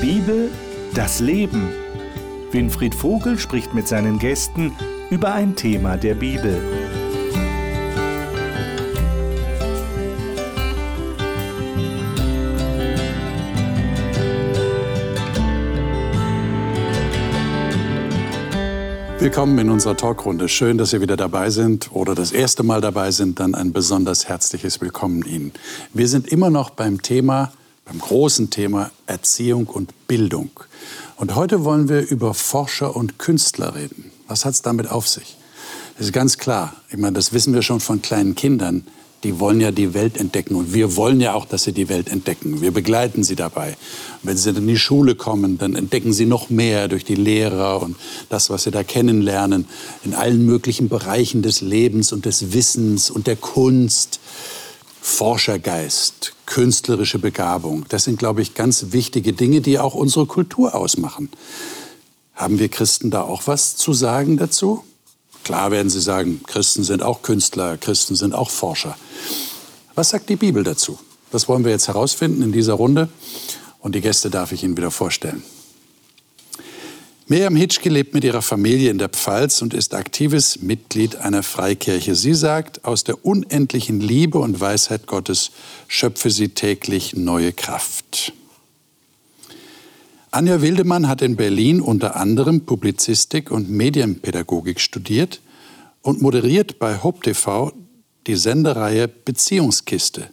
Bibel, das Leben. Winfried Vogel spricht mit seinen Gästen über ein Thema der Bibel. Willkommen in unserer Talkrunde. Schön, dass Sie wieder dabei sind oder das erste Mal dabei sind. Dann ein besonders herzliches Willkommen Ihnen. Wir sind immer noch beim Thema, beim großen Thema Erziehung und Bildung. Und heute wollen wir über Forscher und Künstler reden. Was hat es damit auf sich? Das ist ganz klar. Ich meine, das wissen wir schon von kleinen Kindern die wollen ja die Welt entdecken. Und wir wollen ja auch, dass sie die Welt entdecken. Wir begleiten sie dabei. Und wenn sie dann in die Schule kommen, dann entdecken sie noch mehr durch die Lehrer und das, was sie da kennenlernen, in allen möglichen Bereichen des Lebens und des Wissens und der Kunst. Forschergeist, künstlerische Begabung, das sind, glaube ich, ganz wichtige Dinge, die auch unsere Kultur ausmachen. Haben wir Christen da auch was zu sagen dazu? Klar werden Sie sagen, Christen sind auch Künstler, Christen sind auch Forscher. Was sagt die Bibel dazu? Das wollen wir jetzt herausfinden in dieser Runde. Und die Gäste darf ich Ihnen wieder vorstellen. Miriam Hitschke lebt mit ihrer Familie in der Pfalz und ist aktives Mitglied einer Freikirche. Sie sagt, aus der unendlichen Liebe und Weisheit Gottes schöpfe sie täglich neue Kraft. Anja Wildemann hat in Berlin unter anderem Publizistik und Medienpädagogik studiert und moderiert bei Hope TV die Sendereihe Beziehungskiste.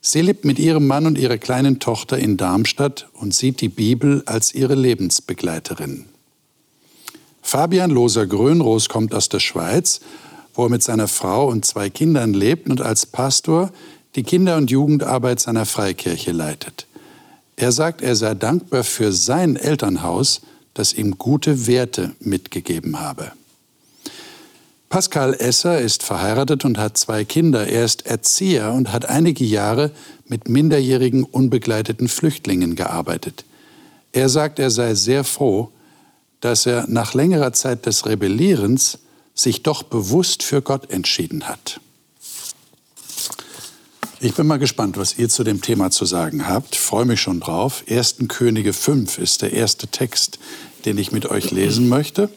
Sie lebt mit ihrem Mann und ihrer kleinen Tochter in Darmstadt und sieht die Bibel als ihre Lebensbegleiterin. Fabian Loser-Grönroos kommt aus der Schweiz, wo er mit seiner Frau und zwei Kindern lebt und als Pastor die Kinder- und Jugendarbeit seiner Freikirche leitet. Er sagt, er sei dankbar für sein Elternhaus, das ihm gute Werte mitgegeben habe. Pascal Esser ist verheiratet und hat zwei Kinder. Er ist Erzieher und hat einige Jahre mit minderjährigen unbegleiteten Flüchtlingen gearbeitet. Er sagt, er sei sehr froh, dass er nach längerer Zeit des Rebellierens sich doch bewusst für Gott entschieden hat. Ich bin mal gespannt, was ihr zu dem Thema zu sagen habt. Ich freue mich schon drauf. 1. Könige 5 ist der erste Text, den ich mit euch lesen möchte.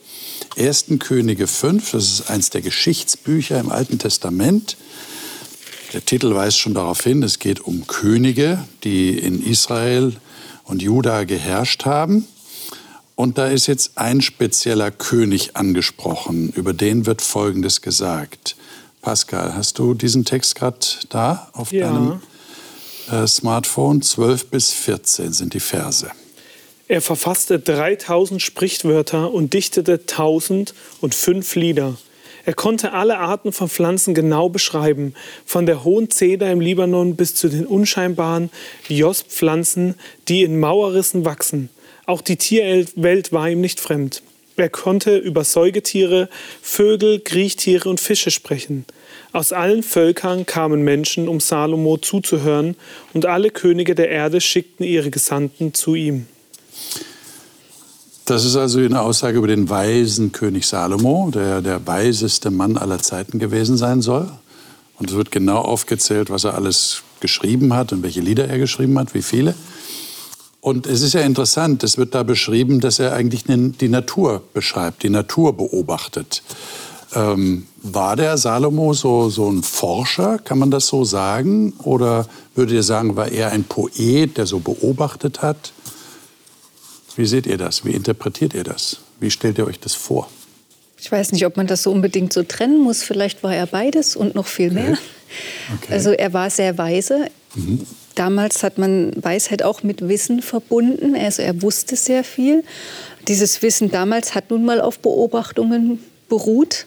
1. Könige 5, das ist eins der Geschichtsbücher im Alten Testament. Der Titel weist schon darauf hin, es geht um Könige, die in Israel und Juda geherrscht haben. Und da ist jetzt ein spezieller König angesprochen, über den wird Folgendes gesagt. Pascal, hast du diesen Text gerade da auf ja. deinem äh, Smartphone? 12 bis 14 sind die Verse. Er verfasste 3000 Sprichwörter und dichtete 1005 Lieder. Er konnte alle Arten von Pflanzen genau beschreiben, von der hohen Zeder im Libanon bis zu den unscheinbaren Jospflanzen, die in Mauerrissen wachsen. Auch die Tierwelt war ihm nicht fremd. Er konnte über Säugetiere, Vögel, Kriechtiere und Fische sprechen. Aus allen Völkern kamen Menschen, um Salomo zuzuhören, und alle Könige der Erde schickten ihre Gesandten zu ihm. Das ist also eine Aussage über den weisen König Salomo, der der weiseste Mann aller Zeiten gewesen sein soll. Und es wird genau aufgezählt, was er alles geschrieben hat und welche Lieder er geschrieben hat, wie viele. Und es ist ja interessant, es wird da beschrieben, dass er eigentlich die Natur beschreibt, die Natur beobachtet. Ähm, war der Salomo so, so ein Forscher, kann man das so sagen? Oder würdet ihr sagen, war er ein Poet, der so beobachtet hat? Wie seht ihr das? Wie interpretiert ihr das? Wie stellt ihr euch das vor? Ich weiß nicht, ob man das so unbedingt so trennen muss. Vielleicht war er beides und noch viel mehr. Okay. Okay. Also er war sehr weise. Mhm. Damals hat man Weisheit auch mit Wissen verbunden. Also er wusste sehr viel. Dieses Wissen damals hat nun mal auf Beobachtungen beruht.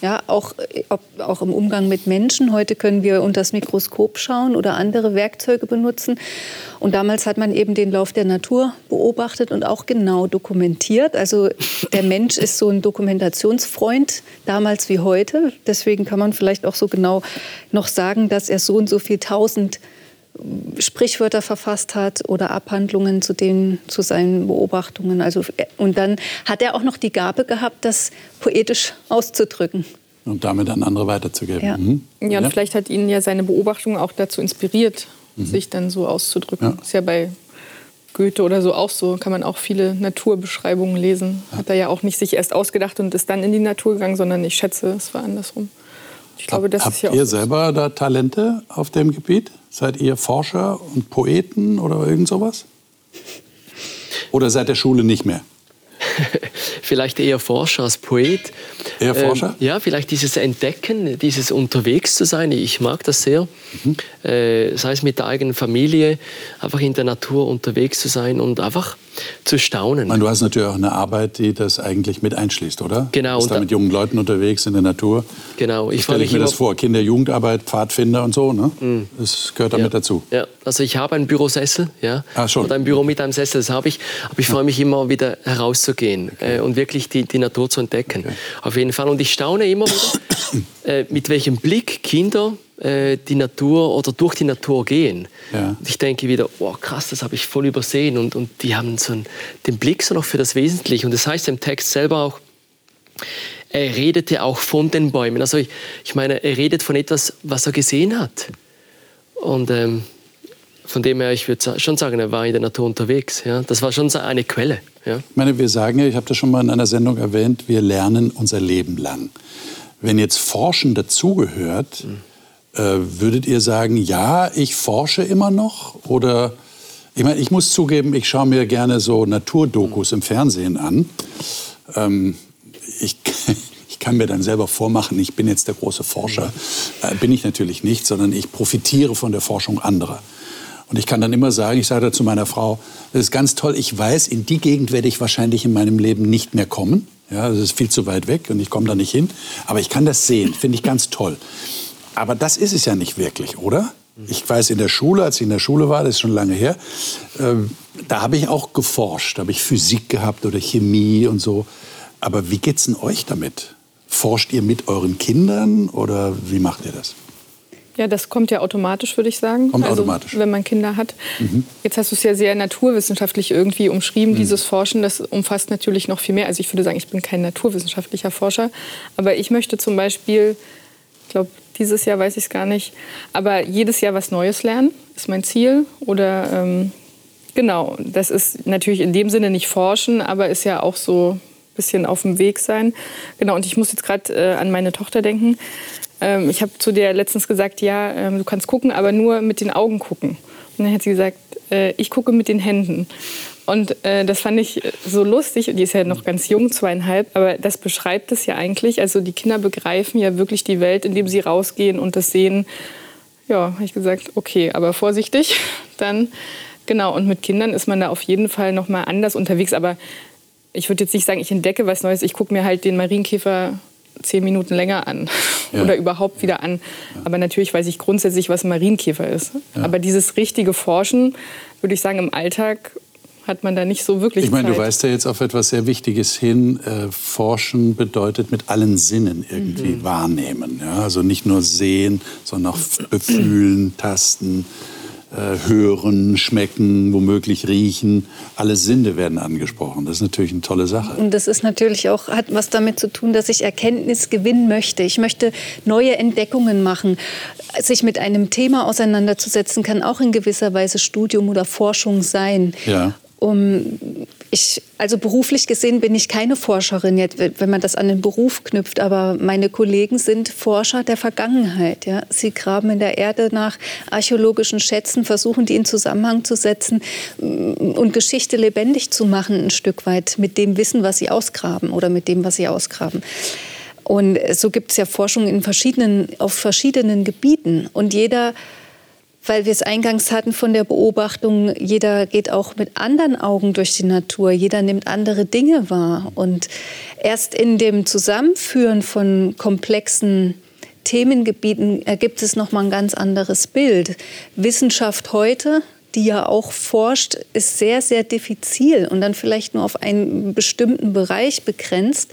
Ja, auch, ob, auch im Umgang mit Menschen. Heute können wir unter das Mikroskop schauen oder andere Werkzeuge benutzen. Und damals hat man eben den Lauf der Natur beobachtet und auch genau dokumentiert. Also der Mensch ist so ein Dokumentationsfreund, damals wie heute. Deswegen kann man vielleicht auch so genau noch sagen, dass er so und so viel tausend Sprichwörter verfasst hat oder Abhandlungen zu, den, zu seinen Beobachtungen. Also, und dann hat er auch noch die Gabe gehabt, das poetisch auszudrücken. Und damit an andere weiterzugeben. Ja, mhm. ja und ja. vielleicht hat ihn ja seine Beobachtung auch dazu inspiriert, mhm. sich dann so auszudrücken. Ja. Ist ja bei Goethe oder so auch so, kann man auch viele Naturbeschreibungen lesen. Hat er ja auch nicht sich erst ausgedacht und ist dann in die Natur gegangen, sondern ich schätze, es war andersrum. Ich glaube, das Habt ist ja ihr selber da Talente auf dem Gebiet? Seid ihr Forscher und Poeten oder irgend sowas? Oder seit der Schule nicht mehr? vielleicht eher Forscher als Poet. Eher Forscher? Ähm, ja, vielleicht dieses Entdecken, dieses unterwegs zu sein. Ich mag das sehr. Mhm. Äh, sei es mit der eigenen Familie, einfach in der Natur unterwegs zu sein und einfach zu staunen. Meine, du hast natürlich auch eine Arbeit, die das eigentlich mit einschließt, oder? Genau. Du bist da mit jungen Leuten unterwegs in der Natur. Genau. Ich stelle mir das vor, Kinder-Jugendarbeit, Pfadfinder und so, ne? Mhm. Das gehört damit ja. dazu. Ja, also ich habe einen Bürosessel, ja. Ah, schon. Oder ein Büro mit einem Sessel, das habe ich. Aber ich freue mich immer wieder herauszugehen okay. äh, und wirklich die, die Natur zu entdecken. Okay. Auf jeden Fall. Und ich staune immer wieder, äh, mit welchem Blick Kinder äh, die Natur oder durch die Natur gehen. Ja. ich denke wieder, oh, krass, das habe ich voll übersehen. Und, und die haben so einen, den Blick so noch für das Wesentliche. Und das heißt im Text selber auch, er redete auch von den Bäumen. Also ich, ich meine, er redet von etwas, was er gesehen hat. Und ähm, von dem her, ich würde schon sagen, er war in der Natur unterwegs. Ja? Das war schon eine Quelle. Ja? Ich meine, wir sagen ja, ich habe das schon mal in einer Sendung erwähnt, wir lernen unser Leben lang. Wenn jetzt Forschen dazugehört, äh, würdet ihr sagen, ja, ich forsche immer noch? Oder ich meine, ich muss zugeben, ich schaue mir gerne so Naturdokus im Fernsehen an. Ähm, ich, ich kann mir dann selber vormachen, ich bin jetzt der große Forscher. Äh, bin ich natürlich nicht, sondern ich profitiere von der Forschung anderer. Und ich kann dann immer sagen, ich sage zu meiner Frau, das ist ganz toll, ich weiß, in die Gegend werde ich wahrscheinlich in meinem Leben nicht mehr kommen. Ja, das ist viel zu weit weg und ich komme da nicht hin. Aber ich kann das sehen, finde ich ganz toll. Aber das ist es ja nicht wirklich, oder? Ich weiß, in der Schule, als ich in der Schule war, das ist schon lange her, äh, da habe ich auch geforscht. Da habe ich Physik gehabt oder Chemie und so. Aber wie geht's denn euch damit? Forscht ihr mit euren Kindern oder wie macht ihr das? Ja, das kommt ja automatisch, würde ich sagen. Kommt also, automatisch. Wenn man Kinder hat. Mhm. Jetzt hast du es ja sehr naturwissenschaftlich irgendwie umschrieben, mhm. dieses Forschen. Das umfasst natürlich noch viel mehr. Also ich würde sagen, ich bin kein naturwissenschaftlicher Forscher. Aber ich möchte zum Beispiel, ich glaube, dieses Jahr weiß ich es gar nicht. Aber jedes Jahr was Neues lernen ist mein Ziel. Oder ähm, genau, das ist natürlich in dem Sinne nicht forschen, aber ist ja auch so ein bisschen auf dem Weg sein. Genau, und ich muss jetzt gerade äh, an meine Tochter denken. Ähm, ich habe zu der letztens gesagt, ja, ähm, du kannst gucken, aber nur mit den Augen gucken. Und dann hat sie gesagt, äh, ich gucke mit den Händen. Und äh, das fand ich so lustig. Die ist ja noch ganz jung, zweieinhalb. Aber das beschreibt es ja eigentlich. Also die Kinder begreifen ja wirklich die Welt, indem sie rausgehen und das sehen. Ja, habe ich gesagt, okay, aber vorsichtig. Dann genau. Und mit Kindern ist man da auf jeden Fall noch mal anders unterwegs. Aber ich würde jetzt nicht sagen, ich entdecke was Neues. Ich gucke mir halt den Marienkäfer zehn Minuten länger an ja. oder überhaupt wieder an. Aber natürlich weiß ich grundsätzlich, was ein Marienkäfer ist. Ja. Aber dieses richtige Forschen, würde ich sagen, im Alltag hat man da nicht so wirklich Ich meine, Zeit. du weißt ja jetzt auf etwas sehr Wichtiges hin. Äh, forschen bedeutet mit allen Sinnen irgendwie mhm. wahrnehmen. Ja? Also nicht nur sehen, sondern auch befühlen, tasten, hören, schmecken, womöglich riechen. Alle Sinne werden angesprochen. Das ist natürlich eine tolle Sache. Und das ist natürlich auch, hat was damit zu tun, dass ich Erkenntnis gewinnen möchte. Ich möchte neue Entdeckungen machen. Sich mit einem Thema auseinanderzusetzen, kann auch in gewisser Weise Studium oder Forschung sein. Ja um ich, also beruflich gesehen bin ich keine Forscherin, jetzt, wenn man das an den Beruf knüpft, aber meine Kollegen sind Forscher der Vergangenheit. Ja. Sie graben in der Erde nach archäologischen Schätzen, versuchen die in Zusammenhang zu setzen mm, und Geschichte lebendig zu machen, ein Stück weit mit dem Wissen, was sie ausgraben oder mit dem, was sie ausgraben. Und so gibt es ja Forschung in verschiedenen, auf verschiedenen Gebieten. Und jeder weil wir es eingangs hatten von der Beobachtung, jeder geht auch mit anderen Augen durch die Natur, jeder nimmt andere Dinge wahr. Und erst in dem Zusammenführen von komplexen Themengebieten ergibt es nochmal ein ganz anderes Bild. Wissenschaft heute, die ja auch forscht, ist sehr, sehr diffizil und dann vielleicht nur auf einen bestimmten Bereich begrenzt,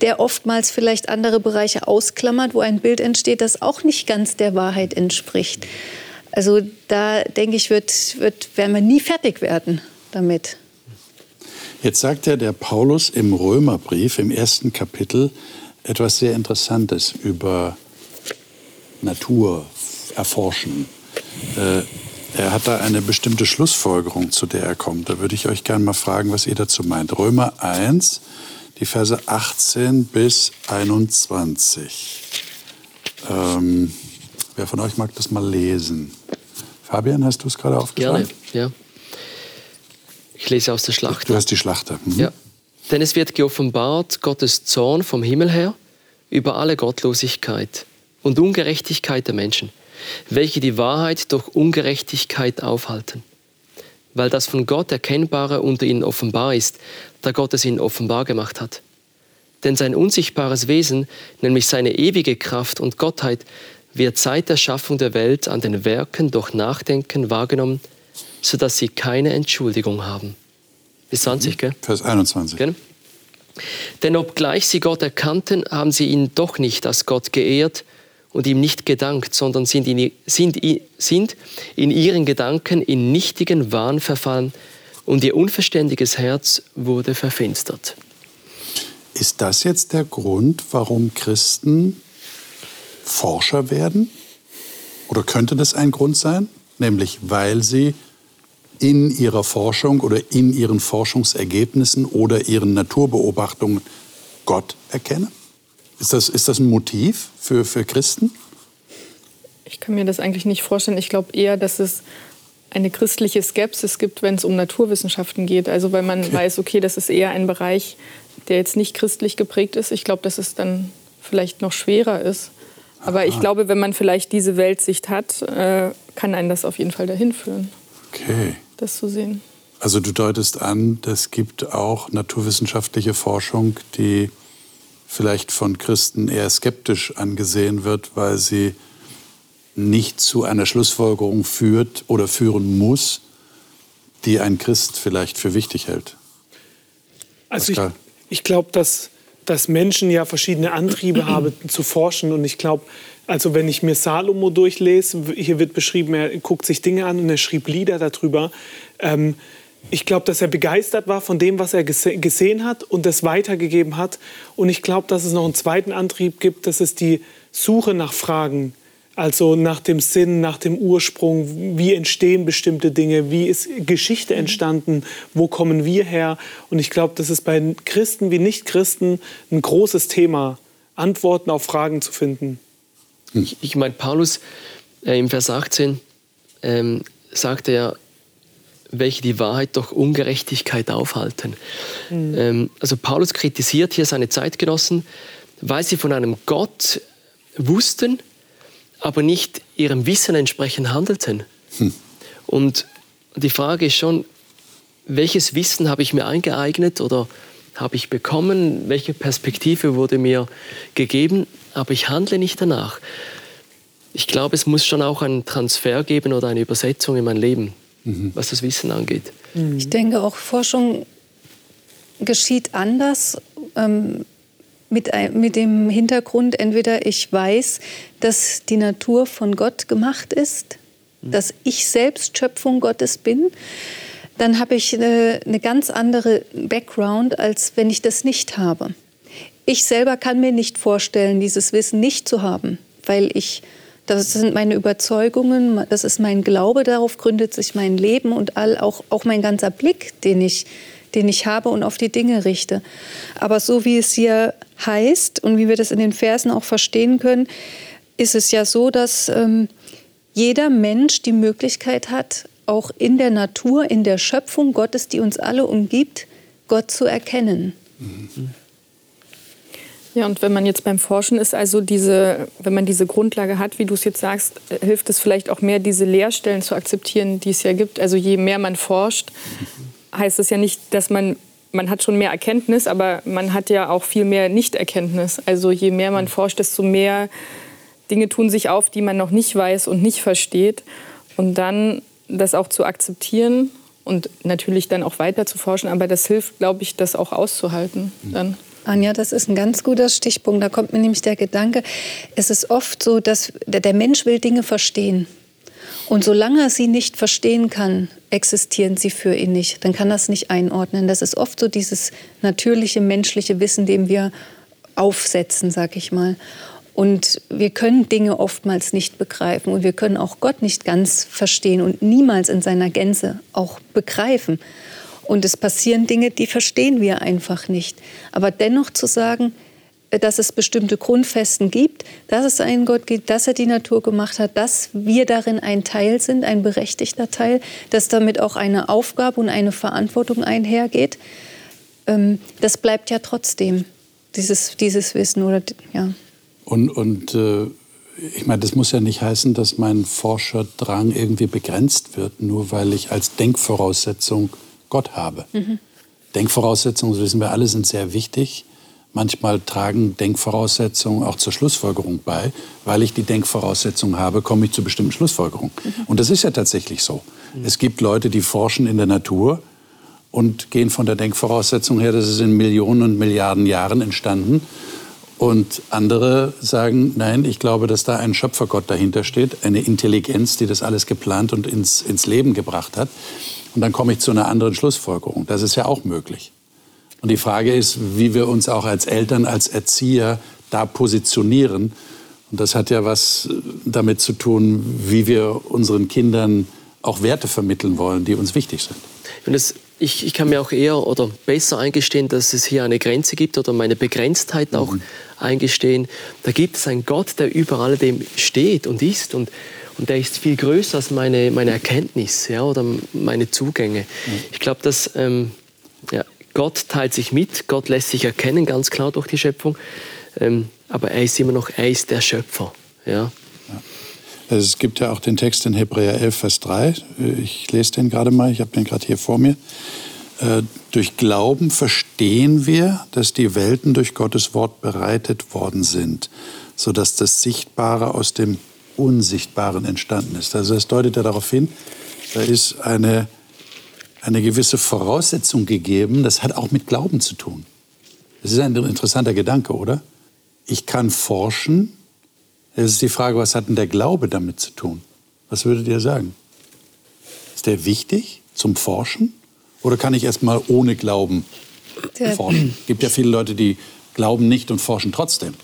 der oftmals vielleicht andere Bereiche ausklammert, wo ein Bild entsteht, das auch nicht ganz der Wahrheit entspricht. Also da denke ich, wird, wird, werden wir nie fertig werden damit. Jetzt sagt ja der Paulus im Römerbrief im ersten Kapitel etwas sehr Interessantes über Natur erforschen. Äh, er hat da eine bestimmte Schlussfolgerung, zu der er kommt. Da würde ich euch gerne mal fragen, was ihr dazu meint. Römer 1, die Verse 18 bis 21. Ähm, wer von euch mag das mal lesen? Fabian, hast du es gerade aufgeschrieben? Gerne, ja. Ich lese aus der Schlacht. Du hast die Schlachter. Mhm. Ja. Denn es wird geoffenbart Gottes Zorn vom Himmel her über alle Gottlosigkeit und Ungerechtigkeit der Menschen welche die Wahrheit durch Ungerechtigkeit aufhalten. Weil das von Gott Erkennbare unter ihnen offenbar ist, da Gott es ihnen offenbar gemacht hat. Denn sein unsichtbares Wesen, nämlich seine ewige Kraft und Gottheit, wird seit der Schaffung der Welt an den Werken durch Nachdenken wahrgenommen, sodass sie keine Entschuldigung haben. Bis 20, mhm. gell? Vers 21. Gell? Denn obgleich sie Gott erkannten, haben sie ihn doch nicht als Gott geehrt und ihm nicht gedankt, sondern sind in, sind, sind in ihren Gedanken in nichtigen Wahn verfallen und ihr unverständiges Herz wurde verfinstert. Ist das jetzt der Grund, warum Christen Forscher werden? Oder könnte das ein Grund sein? Nämlich weil sie in ihrer Forschung oder in ihren Forschungsergebnissen oder ihren Naturbeobachtungen Gott erkennen? Ist das, ist das ein Motiv für, für Christen? Ich kann mir das eigentlich nicht vorstellen. Ich glaube eher, dass es eine christliche Skepsis gibt, wenn es um Naturwissenschaften geht. Also weil man okay. weiß, okay, das ist eher ein Bereich, der jetzt nicht christlich geprägt ist. Ich glaube, dass es dann vielleicht noch schwerer ist. Aber Aha. ich glaube, wenn man vielleicht diese Weltsicht hat, äh, kann einen das auf jeden Fall dahin führen. Okay. Das zu sehen. Also du deutest an, es gibt auch naturwissenschaftliche Forschung, die vielleicht von Christen eher skeptisch angesehen wird, weil sie nicht zu einer Schlussfolgerung führt oder führen muss, die ein Christ vielleicht für wichtig hält. Also ich, ich glaube, dass, dass Menschen ja verschiedene Antriebe haben zu forschen und ich glaube, also wenn ich mir Salomo durchlese, hier wird beschrieben, er guckt sich Dinge an und er schrieb Lieder darüber. Ähm, ich glaube, dass er begeistert war von dem, was er gese gesehen hat und das weitergegeben hat. Und ich glaube, dass es noch einen zweiten Antrieb gibt, das ist die Suche nach Fragen. Also nach dem Sinn, nach dem Ursprung, wie entstehen bestimmte Dinge, wie ist Geschichte mhm. entstanden, wo kommen wir her. Und ich glaube, das ist bei Christen wie Nichtchristen ein großes Thema, Antworten auf Fragen zu finden. Ich, ich meine, Paulus äh, im Vers 18 ähm, sagte ja, welche die Wahrheit durch Ungerechtigkeit aufhalten. Mhm. Ähm, also Paulus kritisiert hier seine Zeitgenossen, weil sie von einem Gott wussten, aber nicht ihrem Wissen entsprechend handelten. Hm. Und die Frage ist schon, welches Wissen habe ich mir eingeeignet oder habe ich bekommen? Welche Perspektive wurde mir gegeben? Aber ich handle nicht danach. Ich glaube, es muss schon auch einen Transfer geben oder eine Übersetzung in mein Leben mhm. was das Wissen angeht. Mhm. Ich denke, auch Forschung geschieht anders. Ähm, mit, mit dem Hintergrund, entweder ich weiß, dass die Natur von Gott gemacht ist, mhm. dass ich selbst Schöpfung Gottes bin, dann habe ich eine, eine ganz andere Background, als wenn ich das nicht habe. Ich selber kann mir nicht vorstellen, dieses Wissen nicht zu haben, weil ich das sind meine Überzeugungen, das ist mein Glaube, darauf gründet sich mein Leben und all, auch, auch mein ganzer Blick, den ich, den ich habe und auf die Dinge richte. Aber so wie es hier heißt und wie wir das in den Versen auch verstehen können, ist es ja so, dass ähm, jeder Mensch die Möglichkeit hat, auch in der Natur, in der Schöpfung Gottes, die uns alle umgibt, Gott zu erkennen. Ja, und wenn man jetzt beim Forschen ist, also diese, wenn man diese Grundlage hat, wie du es jetzt sagst, äh, hilft es vielleicht auch mehr, diese Leerstellen zu akzeptieren, die es ja gibt. Also je mehr man forscht, heißt es ja nicht, dass man man hat schon mehr Erkenntnis, aber man hat ja auch viel mehr Nichterkenntnis. Also je mehr man forscht, desto mehr Dinge tun sich auf, die man noch nicht weiß und nicht versteht. Und dann das auch zu akzeptieren und natürlich dann auch weiter zu forschen. Aber das hilft, glaube ich, das auch auszuhalten dann. Anja, das ist ein ganz guter Stichpunkt. Da kommt mir nämlich der Gedanke, es ist oft so, dass der Mensch will Dinge verstehen. Und solange er sie nicht verstehen kann, existieren sie für ihn nicht. Dann kann es nicht einordnen. Das ist oft so dieses natürliche menschliche Wissen, dem wir aufsetzen, sag ich mal. Und wir können Dinge oftmals nicht begreifen und wir können auch Gott nicht ganz verstehen und niemals in seiner Gänze auch begreifen. Und es passieren Dinge, die verstehen wir einfach nicht. Aber dennoch zu sagen, dass es bestimmte Grundfesten gibt, dass es einen Gott gibt, dass er die Natur gemacht hat, dass wir darin ein Teil sind, ein berechtigter Teil, dass damit auch eine Aufgabe und eine Verantwortung einhergeht. Ähm, das bleibt ja trotzdem, dieses, dieses Wissen. Oder, ja. Und, und äh, ich meine, das muss ja nicht heißen, dass mein Forscherdrang irgendwie begrenzt wird, nur weil ich als Denkvoraussetzung Gott habe. Mhm. Denkvoraussetzungen, das wissen wir alle, sind sehr wichtig. Manchmal tragen Denkvoraussetzungen auch zur Schlussfolgerung bei. Weil ich die Denkvoraussetzungen habe, komme ich zu bestimmten Schlussfolgerungen. Mhm. Und das ist ja tatsächlich so. Mhm. Es gibt Leute, die forschen in der Natur und gehen von der Denkvoraussetzung her, das ist in Millionen und Milliarden Jahren entstanden. Und andere sagen, nein, ich glaube, dass da ein Schöpfergott dahinter steht, eine Intelligenz, die das alles geplant und ins, ins Leben gebracht hat. Und dann komme ich zu einer anderen Schlussfolgerung. Das ist ja auch möglich. Und die Frage ist, wie wir uns auch als Eltern, als Erzieher da positionieren. Und das hat ja was damit zu tun, wie wir unseren Kindern auch Werte vermitteln wollen, die uns wichtig sind. Und das, ich, ich, kann mir auch eher oder besser eingestehen, dass es hier eine Grenze gibt oder meine Begrenztheit auch mhm. eingestehen. Da gibt es einen Gott, der über alledem steht und ist und, und der ist viel größer als meine, meine Erkenntnis ja, oder meine Zugänge. Mhm. Ich glaube, dass ähm, ja, Gott teilt sich mit, Gott lässt sich erkennen, ganz klar durch die Schöpfung. Ähm, aber er ist immer noch, er ist der Schöpfer. Ja. Also es gibt ja auch den Text in Hebräer 11, Vers 3. Ich lese den gerade mal, ich habe den gerade hier vor mir. Äh, durch Glauben verstehen wir, dass die Welten durch Gottes Wort bereitet worden sind, sodass das Sichtbare aus dem Unsichtbaren entstanden ist. Also das deutet ja darauf hin, da ist eine eine gewisse Voraussetzung gegeben. Das hat auch mit Glauben zu tun. Das ist ein interessanter Gedanke, oder? Ich kann forschen. Es ist die Frage, was hat denn der Glaube damit zu tun? Was würdet ihr sagen? Ist der wichtig zum Forschen? Oder kann ich erst mal ohne Glauben forschen? Es gibt ja viele Leute, die glauben nicht und forschen trotzdem.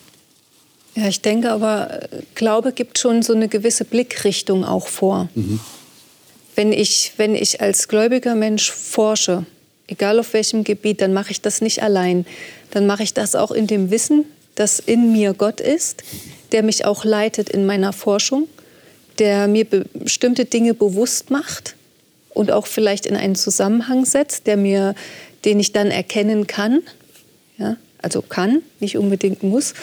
Ja, ich denke aber, Glaube gibt schon so eine gewisse Blickrichtung auch vor. Mhm wenn ich, wenn ich als gläubiger Mensch forsche, egal auf welchem Gebiet, dann mache ich das nicht allein. Dann mache ich das auch in dem Wissen, dass in mir Gott ist, der mich auch leitet in meiner Forschung, der mir bestimmte Dinge bewusst macht und auch vielleicht in einen Zusammenhang setzt, der mir, den ich dann erkennen kann. Ja, also kann, nicht unbedingt muss.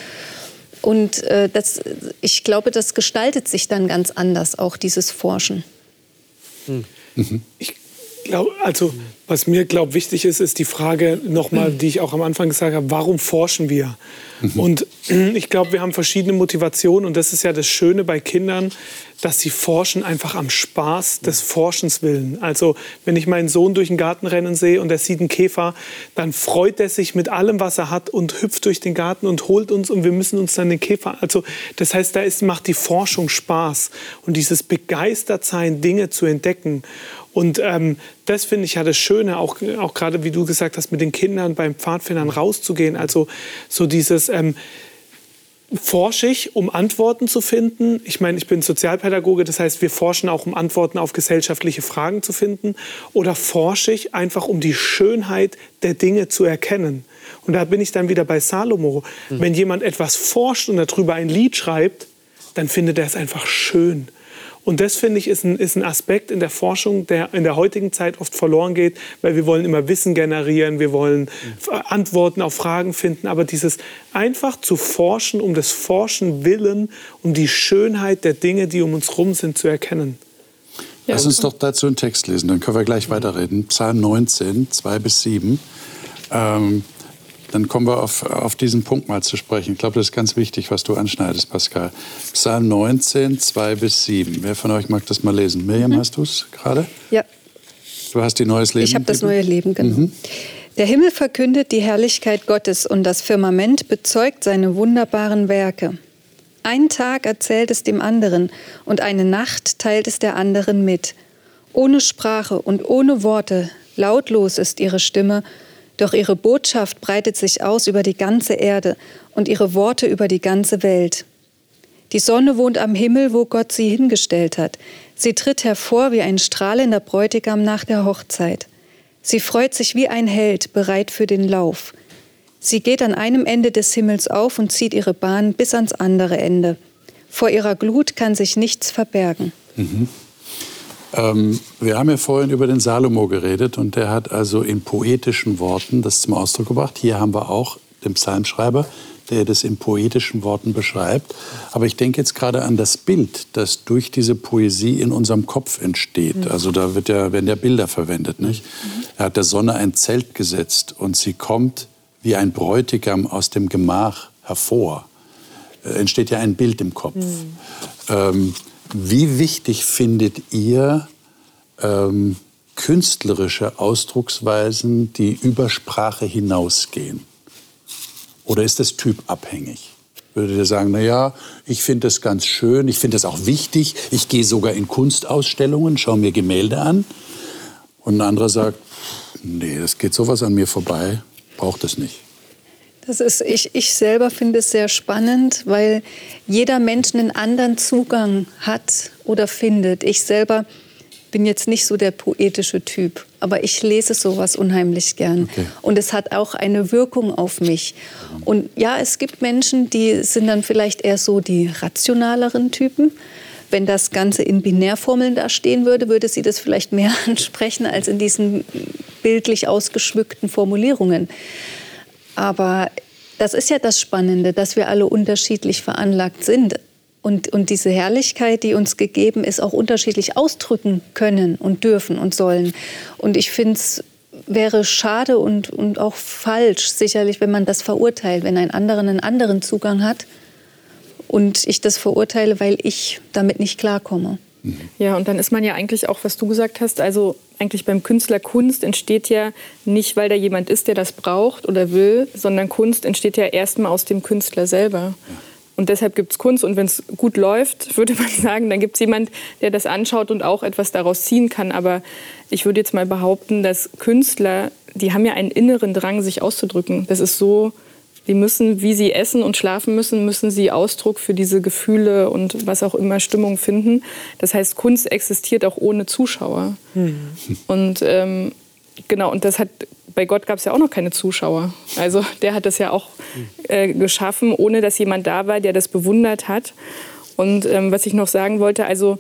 Und äh, das, ich glaube, das gestaltet sich dann ganz anders, auch dieses Forschen. Mhm. Ich glaube, also was mir glaube wichtig ist, ist die Frage nochmal, die ich auch am Anfang gesagt habe: Warum forschen wir? Mhm. Und ich glaube, wir haben verschiedene Motivationen und das ist ja das Schöne bei Kindern, dass sie forschen einfach am Spaß des Forschens willen. Also wenn ich meinen Sohn durch den Garten rennen sehe und er sieht einen Käfer, dann freut er sich mit allem, was er hat und hüpft durch den Garten und holt uns und wir müssen uns dann den Käfer. Also das heißt, da ist, macht die Forschung Spaß und dieses Begeistertsein, Dinge zu entdecken. Und ähm, das finde ich ja das Schöne, auch, auch gerade wie du gesagt hast, mit den Kindern beim Pfadfindern rauszugehen. Also so dieses ähm, forsche ich, um Antworten zu finden. Ich meine, ich bin Sozialpädagoge, das heißt, wir forschen auch, um Antworten auf gesellschaftliche Fragen zu finden. Oder forsche ich einfach, um die Schönheit der Dinge zu erkennen. Und da bin ich dann wieder bei Salomo. Mhm. Wenn jemand etwas forscht und darüber ein Lied schreibt, dann findet er es einfach schön. Und das, finde ich, ist ein, ist ein Aspekt in der Forschung, der in der heutigen Zeit oft verloren geht, weil wir wollen immer Wissen generieren, wir wollen mhm. Antworten auf Fragen finden. Aber dieses einfach zu forschen, um des Forschen willen, um die Schönheit der Dinge, die um uns herum sind, zu erkennen. Ja, Lass uns doch dazu einen Text lesen, dann können wir gleich weiterreden. Psalm 19, 2 bis 7. Ähm, dann kommen wir auf, auf diesen Punkt mal zu sprechen. Ich glaube, das ist ganz wichtig, was du anschneidest, Pascal. Psalm 19, 2 bis 7. Wer von euch mag das mal lesen? Miriam, mhm. hast du es gerade? Ja. Du hast die Neues Leben? Ich habe das neue Leben, genau. Mhm. Der Himmel verkündet die Herrlichkeit Gottes und das Firmament bezeugt seine wunderbaren Werke. Ein Tag erzählt es dem anderen und eine Nacht teilt es der anderen mit. Ohne Sprache und ohne Worte, lautlos ist ihre Stimme doch ihre Botschaft breitet sich aus über die ganze Erde und ihre Worte über die ganze Welt. Die Sonne wohnt am Himmel, wo Gott sie hingestellt hat. Sie tritt hervor wie ein strahlender Bräutigam nach der Hochzeit. Sie freut sich wie ein Held, bereit für den Lauf. Sie geht an einem Ende des Himmels auf und zieht ihre Bahn bis ans andere Ende. Vor ihrer Glut kann sich nichts verbergen. Mhm. Ähm, wir haben ja vorhin über den Salomo geredet und der hat also in poetischen Worten das zum Ausdruck gebracht. Hier haben wir auch den Psalmschreiber, der das in poetischen Worten beschreibt. Aber ich denke jetzt gerade an das Bild, das durch diese Poesie in unserem Kopf entsteht. Mhm. Also da wird ja, werden ja Bilder verwendet. Nicht? Mhm. Er hat der Sonne ein Zelt gesetzt und sie kommt wie ein Bräutigam aus dem Gemach hervor. Äh, entsteht ja ein Bild im Kopf. Mhm. Ähm, wie wichtig findet ihr ähm, künstlerische Ausdrucksweisen, die über Sprache hinausgehen? Oder ist das typabhängig? Würdet ihr sagen, na ja, ich finde das ganz schön, ich finde das auch wichtig, ich gehe sogar in Kunstausstellungen, schaue mir Gemälde an. Und ein anderer sagt, nee, das geht sowas an mir vorbei, braucht es nicht. Das ist, ich, ich selber finde es sehr spannend, weil jeder Mensch einen anderen Zugang hat oder findet. Ich selber bin jetzt nicht so der poetische Typ, aber ich lese sowas unheimlich gern. Okay. Und es hat auch eine Wirkung auf mich. Und ja, es gibt Menschen, die sind dann vielleicht eher so die rationaleren Typen. Wenn das Ganze in Binärformeln da stehen würde, würde sie das vielleicht mehr ansprechen als in diesen bildlich ausgeschmückten Formulierungen. Aber das ist ja das Spannende, dass wir alle unterschiedlich veranlagt sind und, und diese Herrlichkeit, die uns gegeben ist, auch unterschiedlich ausdrücken können und dürfen und sollen. Und ich finde es wäre schade und, und auch falsch, sicherlich, wenn man das verurteilt, wenn ein anderer einen anderen Zugang hat und ich das verurteile, weil ich damit nicht klarkomme. Ja, und dann ist man ja eigentlich auch, was du gesagt hast, also eigentlich beim Künstler Kunst entsteht ja nicht, weil da jemand ist, der das braucht oder will, sondern Kunst entsteht ja erstmal aus dem Künstler selber. Ja. Und deshalb gibt es Kunst. Und wenn es gut läuft, würde man sagen, dann gibt es jemand, der das anschaut und auch etwas daraus ziehen kann. Aber ich würde jetzt mal behaupten, dass Künstler, die haben ja einen inneren Drang, sich auszudrücken. Das ist so die müssen, wie sie essen und schlafen müssen, müssen sie Ausdruck für diese Gefühle und was auch immer Stimmung finden. Das heißt, Kunst existiert auch ohne Zuschauer. Mhm. Und ähm, genau, und das hat bei Gott gab es ja auch noch keine Zuschauer. Also der hat das ja auch äh, geschaffen, ohne dass jemand da war, der das bewundert hat. Und ähm, was ich noch sagen wollte, also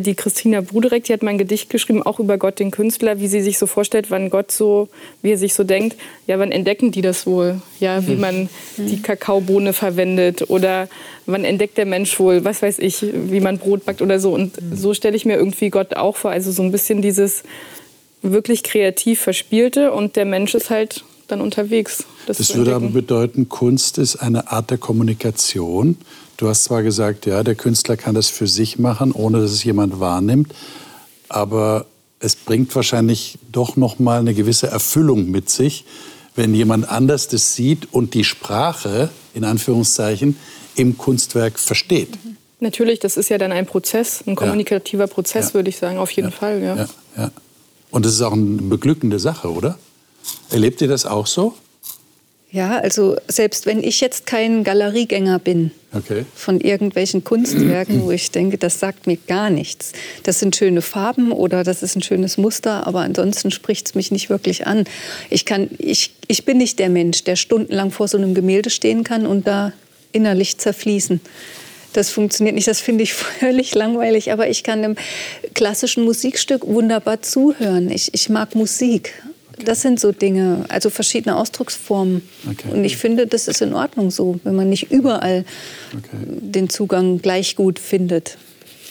die Christina Bruderek, die hat mein Gedicht geschrieben, auch über Gott, den Künstler, wie sie sich so vorstellt, wann Gott so, wie er sich so denkt, ja, wann entdecken die das wohl? Ja, wie man die Kakaobohne verwendet oder wann entdeckt der Mensch wohl, was weiß ich, wie man Brot backt oder so. Und so stelle ich mir irgendwie Gott auch vor, also so ein bisschen dieses wirklich kreativ Verspielte und der Mensch ist halt dann unterwegs. Das, das würde aber bedeuten, Kunst ist eine Art der Kommunikation. Du hast zwar gesagt, ja, der Künstler kann das für sich machen, ohne dass es jemand wahrnimmt, aber es bringt wahrscheinlich doch noch mal eine gewisse Erfüllung mit sich, wenn jemand anders das sieht und die Sprache in Anführungszeichen im Kunstwerk versteht. Natürlich, das ist ja dann ein Prozess, ein kommunikativer ja. Prozess, ja. würde ich sagen, auf jeden ja. Fall. Ja. Ja. Und das ist auch eine beglückende Sache, oder? Erlebt ihr das auch so? Ja, also selbst wenn ich jetzt kein Galeriegänger bin okay. von irgendwelchen Kunstwerken, wo ich denke, das sagt mir gar nichts. Das sind schöne Farben oder das ist ein schönes Muster, aber ansonsten spricht es mich nicht wirklich an. Ich, kann, ich, ich bin nicht der Mensch, der stundenlang vor so einem Gemälde stehen kann und da innerlich zerfließen. Das funktioniert nicht, das finde ich völlig langweilig, aber ich kann einem klassischen Musikstück wunderbar zuhören. Ich, ich mag Musik das sind so Dinge, also verschiedene Ausdrucksformen. Okay. Und ich finde, das ist in Ordnung so, wenn man nicht überall okay. den Zugang gleich gut findet.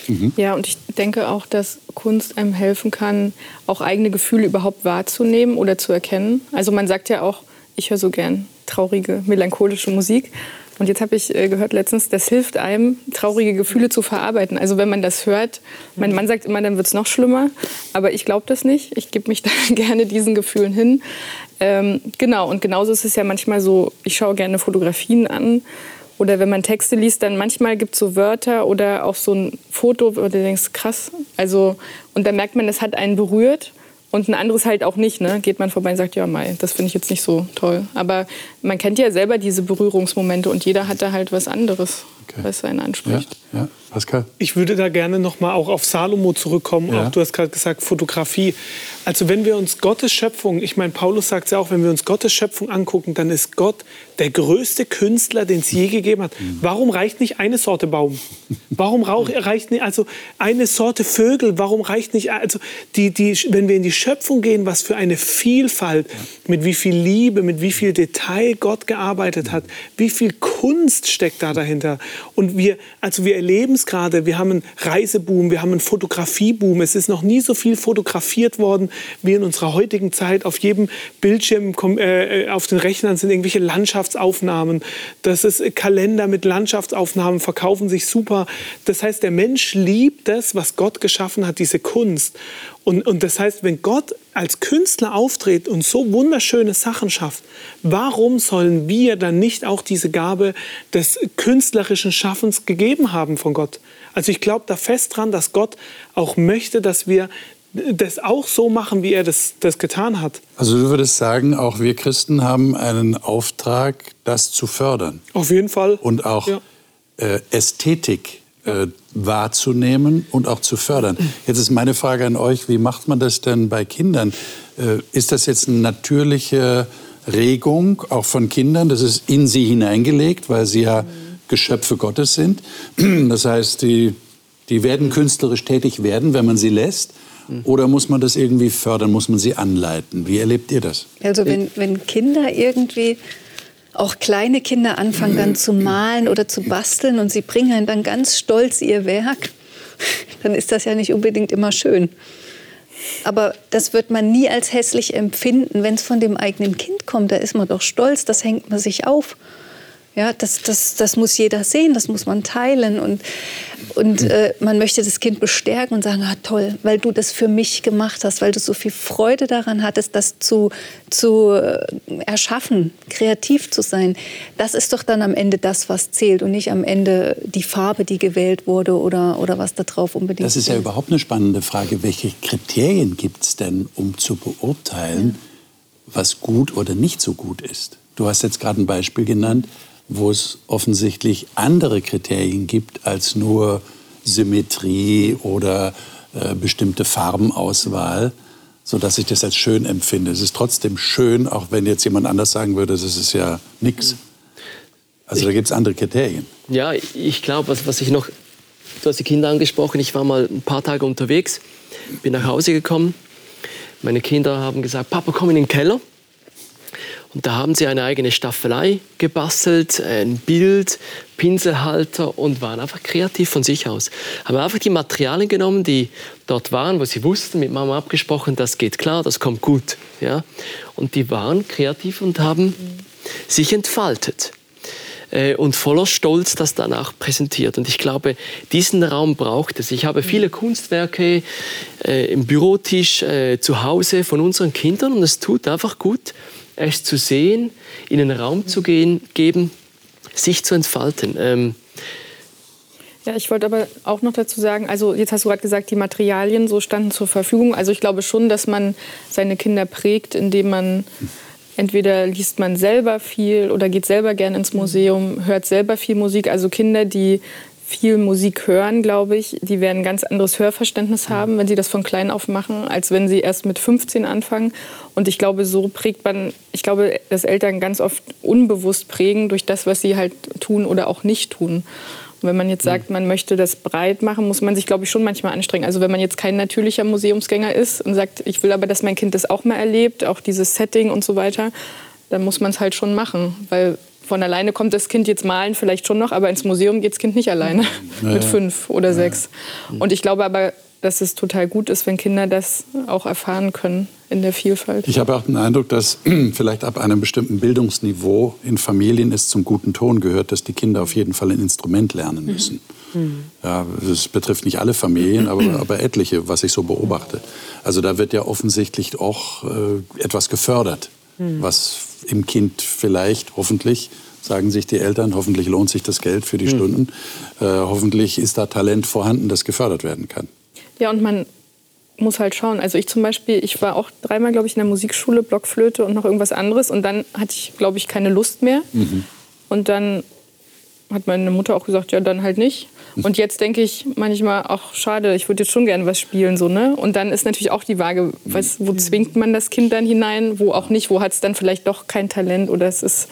Mhm. Ja, und ich denke auch, dass Kunst einem helfen kann, auch eigene Gefühle überhaupt wahrzunehmen oder zu erkennen. Also man sagt ja auch, ich höre so gern traurige, melancholische Musik. Und jetzt habe ich äh, gehört letztens, das hilft einem, traurige Gefühle zu verarbeiten. Also wenn man das hört, mein Mann sagt immer, dann wird es noch schlimmer. Aber ich glaube das nicht. Ich gebe mich dann gerne diesen Gefühlen hin. Ähm, genau, und genauso ist es ja manchmal so, ich schaue gerne Fotografien an. Oder wenn man Texte liest, dann manchmal gibt es so Wörter oder auch so ein Foto, wo du denkst, krass. Also, und dann merkt man, es hat einen berührt. Und ein anderes halt auch nicht, ne? Geht man vorbei und sagt, ja, Mai, das finde ich jetzt nicht so toll. Aber man kennt ja selber diese Berührungsmomente und jeder hat da halt was anderes. Okay. was einen anspricht. Ja, ja. Pascal? Ich würde da gerne noch mal auch auf Salomo zurückkommen. Ja. Auch du hast gerade gesagt Fotografie. Also wenn wir uns Gottes Schöpfung, ich meine Paulus sagt es ja auch, wenn wir uns Gottes Schöpfung angucken, dann ist Gott der größte Künstler, den es je gegeben hat. Mhm. Warum reicht nicht eine Sorte Baum? Warum reicht nicht also eine Sorte Vögel? Warum reicht nicht also die die wenn wir in die Schöpfung gehen, was für eine Vielfalt, mit wie viel Liebe, mit wie viel Detail Gott gearbeitet hat, wie viel Kunst steckt da dahinter und wir also wir erleben es gerade, wir haben einen Reiseboom, wir haben einen Fotografieboom. Es ist noch nie so viel fotografiert worden wie in unserer heutigen Zeit. Auf jedem Bildschirm, äh, auf den Rechnern sind irgendwelche Landschaftsaufnahmen. Das ist äh, Kalender mit Landschaftsaufnahmen, verkaufen sich super. Das heißt, der Mensch liebt das, was Gott geschaffen hat, diese Kunst. Und, und das heißt, wenn Gott als Künstler auftritt und so wunderschöne Sachen schafft, warum sollen wir dann nicht auch diese Gabe des künstlerischen Schaffens gegeben haben von Gott? Also ich glaube da fest dran, dass Gott auch möchte, dass wir das auch so machen, wie er das, das getan hat. Also du würdest sagen, auch wir Christen haben einen Auftrag, das zu fördern. Auf jeden Fall. Und auch ja. äh, Ästhetik äh, wahrzunehmen und auch zu fördern. Jetzt ist meine Frage an euch, wie macht man das denn bei Kindern? Äh, ist das jetzt eine natürliche Regung auch von Kindern? Das ist in sie hineingelegt, weil sie ja Geschöpfe Gottes sind. Das heißt, die, die werden künstlerisch tätig werden, wenn man sie lässt. Oder muss man das irgendwie fördern, muss man sie anleiten? Wie erlebt ihr das? Also wenn, wenn Kinder irgendwie auch kleine Kinder anfangen dann zu malen oder zu basteln und sie bringen dann ganz stolz ihr Werk, dann ist das ja nicht unbedingt immer schön. Aber das wird man nie als hässlich empfinden, wenn es von dem eigenen Kind kommt. Da ist man doch stolz, das hängt man sich auf. Ja, das, das, das muss jeder sehen, das muss man teilen. Und, und äh, man möchte das Kind bestärken und sagen, ah, toll, weil du das für mich gemacht hast, weil du so viel Freude daran hattest, das zu, zu äh, erschaffen, kreativ zu sein. Das ist doch dann am Ende das, was zählt und nicht am Ende die Farbe, die gewählt wurde oder, oder was da drauf unbedingt Das ist ja überhaupt eine spannende Frage. Welche Kriterien gibt es denn, um zu beurteilen, ja. was gut oder nicht so gut ist? Du hast jetzt gerade ein Beispiel genannt wo es offensichtlich andere Kriterien gibt als nur Symmetrie oder äh, bestimmte Farbenauswahl, sodass ich das als schön empfinde. Es ist trotzdem schön, auch wenn jetzt jemand anders sagen würde, das ist ja nichts. Also da gibt es andere Kriterien. Ja, ich glaube, was, was ich noch, du hast die Kinder angesprochen, ich war mal ein paar Tage unterwegs, bin nach Hause gekommen. Meine Kinder haben gesagt, Papa, komm in den Keller. Und da haben sie eine eigene Staffelei gebastelt, ein Bild, Pinselhalter und waren einfach kreativ von sich aus. Haben einfach die Materialien genommen, die dort waren, wo sie wussten, mit Mama abgesprochen, das geht klar, das kommt gut. Ja? Und die waren kreativ und haben sich entfaltet äh, und voller Stolz das danach präsentiert. Und ich glaube, diesen Raum braucht es. Ich habe viele Kunstwerke äh, im Bürotisch äh, zu Hause von unseren Kindern und es tut einfach gut, es zu sehen, ihnen Raum zu gehen, geben, sich zu entfalten. Ähm, ja, ich wollte aber auch noch dazu sagen, also jetzt hast du gerade gesagt, die Materialien so standen zur Verfügung. Also ich glaube schon, dass man seine Kinder prägt, indem man entweder liest man selber viel oder geht selber gern ins Museum, hört selber viel Musik. Also Kinder, die viel Musik hören, glaube ich, die werden ein ganz anderes Hörverständnis haben, wenn sie das von klein auf machen, als wenn sie erst mit 15 anfangen. Und ich glaube, so prägt man, ich glaube, dass Eltern ganz oft unbewusst prägen durch das, was sie halt tun oder auch nicht tun. Und wenn man jetzt sagt, man möchte das breit machen, muss man sich, glaube ich, schon manchmal anstrengen. Also wenn man jetzt kein natürlicher Museumsgänger ist und sagt, ich will aber, dass mein Kind das auch mal erlebt, auch dieses Setting und so weiter, dann muss man es halt schon machen. Weil von alleine kommt das Kind jetzt malen vielleicht schon noch, aber ins Museum geht das Kind nicht alleine ja. mit fünf oder sechs. Und ich glaube aber, dass es total gut ist, wenn Kinder das auch erfahren können in der Vielfalt. Ich habe auch den Eindruck, dass vielleicht ab einem bestimmten Bildungsniveau in Familien es zum guten Ton gehört, dass die Kinder auf jeden Fall ein Instrument lernen müssen. Mhm. Ja, das betrifft nicht alle Familien, aber, aber, etliche, was ich so beobachte. Also da wird ja offensichtlich auch äh, etwas gefördert, mhm. was im Kind vielleicht, hoffentlich, sagen sich die Eltern, hoffentlich lohnt sich das Geld für die mhm. Stunden, äh, hoffentlich ist da Talent vorhanden, das gefördert werden kann. Ja, und man muss halt schauen. Also ich zum Beispiel, ich war auch dreimal, glaube ich, in der Musikschule, Blockflöte und noch irgendwas anderes. Und dann hatte ich, glaube ich, keine Lust mehr. Mhm. Und dann hat meine Mutter auch gesagt, ja, dann halt nicht. Und jetzt denke ich manchmal, ach schade, ich würde jetzt schon gerne was spielen. So, ne? Und dann ist natürlich auch die Waage, was, wo zwingt man das Kind dann hinein, wo auch nicht, wo hat es dann vielleicht doch kein Talent oder es ist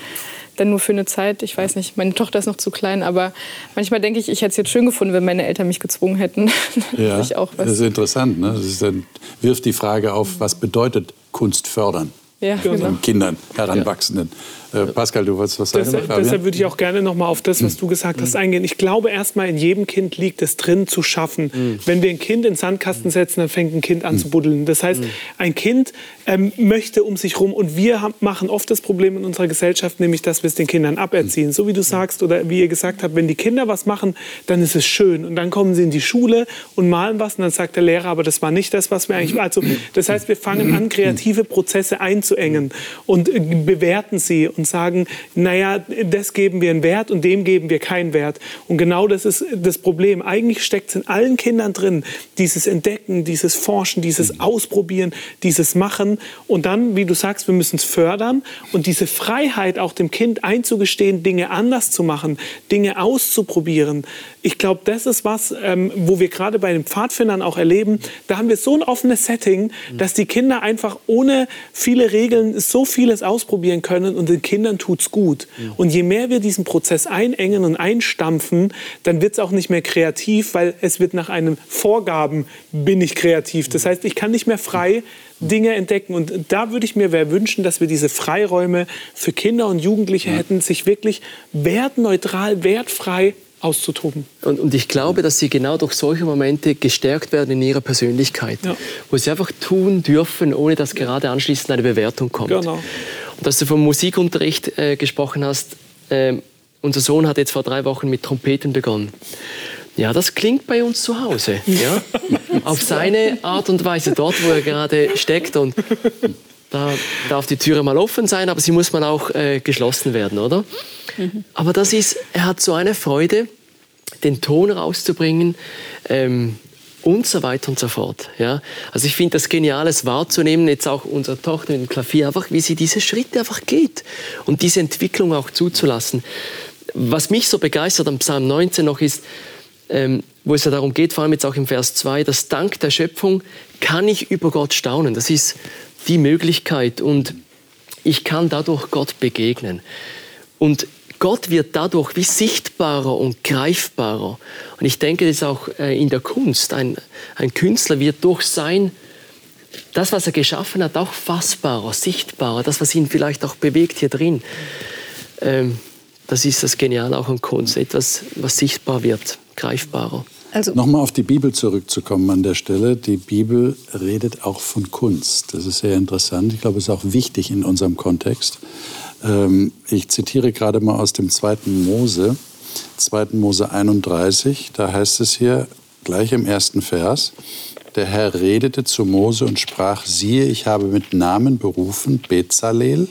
dann nur für eine Zeit. Ich weiß nicht, meine Tochter ist noch zu klein, aber manchmal denke ich, ich hätte es jetzt schön gefunden, wenn meine Eltern mich gezwungen hätten. ja, das ist interessant. Ne? Das ist dann, wirft die Frage auf, was bedeutet Kunst fördern? Ja, genau. Kindern, Heranwachsenden. Äh, Pascal, du wolltest was sagen? Deshalb, deshalb würde ich auch gerne noch mal auf das, was du gesagt hast, eingehen. Ich glaube, erstmal in jedem Kind liegt es drin, zu schaffen. Mhm. Wenn wir ein Kind in den Sandkasten setzen, dann fängt ein Kind an mhm. zu buddeln. Das heißt, ein Kind ähm, möchte um sich rum und wir haben, machen oft das Problem in unserer Gesellschaft, nämlich, dass wir es den Kindern aberziehen. So wie du sagst oder wie ihr gesagt habt, wenn die Kinder was machen, dann ist es schön und dann kommen sie in die Schule und malen was und dann sagt der Lehrer, aber das war nicht das, was wir eigentlich. Also, das heißt, wir fangen an, kreative Prozesse einzuengen und äh, bewerten sie und sagen, naja, das geben wir einen Wert und dem geben wir keinen Wert. Und genau das ist das Problem. Eigentlich steckt es in allen Kindern drin, dieses Entdecken, dieses Forschen, dieses mhm. Ausprobieren, dieses Machen. Und dann, wie du sagst, wir müssen es fördern und diese Freiheit auch dem Kind einzugestehen, Dinge anders zu machen, Dinge auszuprobieren. Ich glaube, das ist was, ähm, wo wir gerade bei den Pfadfindern auch erleben. Da haben wir so ein offenes Setting, mhm. dass die Kinder einfach ohne viele Regeln so vieles ausprobieren können und den Kindern tut es gut. Mhm. Und je mehr wir diesen Prozess einengen und einstampfen, dann wird es auch nicht mehr kreativ, weil es wird nach einem Vorgaben bin ich kreativ. Das heißt, ich kann nicht mehr frei Dinge entdecken. Und da würde ich mir wünschen, dass wir diese Freiräume für Kinder und Jugendliche hätten, sich wirklich wertneutral, wertfrei auszutoben. Und, und, ich glaube, dass sie genau durch solche Momente gestärkt werden in ihrer Persönlichkeit, ja. wo sie einfach tun dürfen, ohne dass gerade anschließend eine Bewertung kommt. Genau. Dass du vom Musikunterricht äh, gesprochen hast, äh, unser Sohn hat jetzt vor drei Wochen mit Trompeten begonnen. Ja, das klingt bei uns zu Hause. Ja? Auf seine Art und Weise, dort, wo er gerade steckt. Und da darf die Türe mal offen sein, aber sie muss mal auch äh, geschlossen werden, oder? Mhm. Aber das ist, er hat so eine Freude, den Ton rauszubringen ähm, und so weiter und so fort. Ja? Also ich finde das Geniales wahrzunehmen, jetzt auch unsere Tochter mit dem Klavier, einfach wie sie diese Schritte einfach geht und diese Entwicklung auch zuzulassen. Was mich so begeistert am Psalm 19 noch ist, ähm, wo es ja darum geht, vor allem jetzt auch im Vers 2, dass dank der Schöpfung kann ich über Gott staunen. Das ist die Möglichkeit und ich kann dadurch Gott begegnen. Und Gott wird dadurch wie sichtbarer und greifbarer. Und ich denke, das ist auch äh, in der Kunst. Ein, ein Künstler wird durch sein, das, was er geschaffen hat, auch fassbarer, sichtbarer. Das, was ihn vielleicht auch bewegt hier drin. Ähm, das ist das Geniale auch an Kunst. Etwas, was sichtbar wird, greifbarer. Also Nochmal auf die Bibel zurückzukommen an der Stelle. Die Bibel redet auch von Kunst. Das ist sehr interessant. Ich glaube, es ist auch wichtig in unserem Kontext. Ähm, ich zitiere gerade mal aus dem 2. Mose, 2. Mose 31. Da heißt es hier gleich im ersten Vers, der Herr redete zu Mose und sprach, siehe, ich habe mit Namen berufen Bezalel.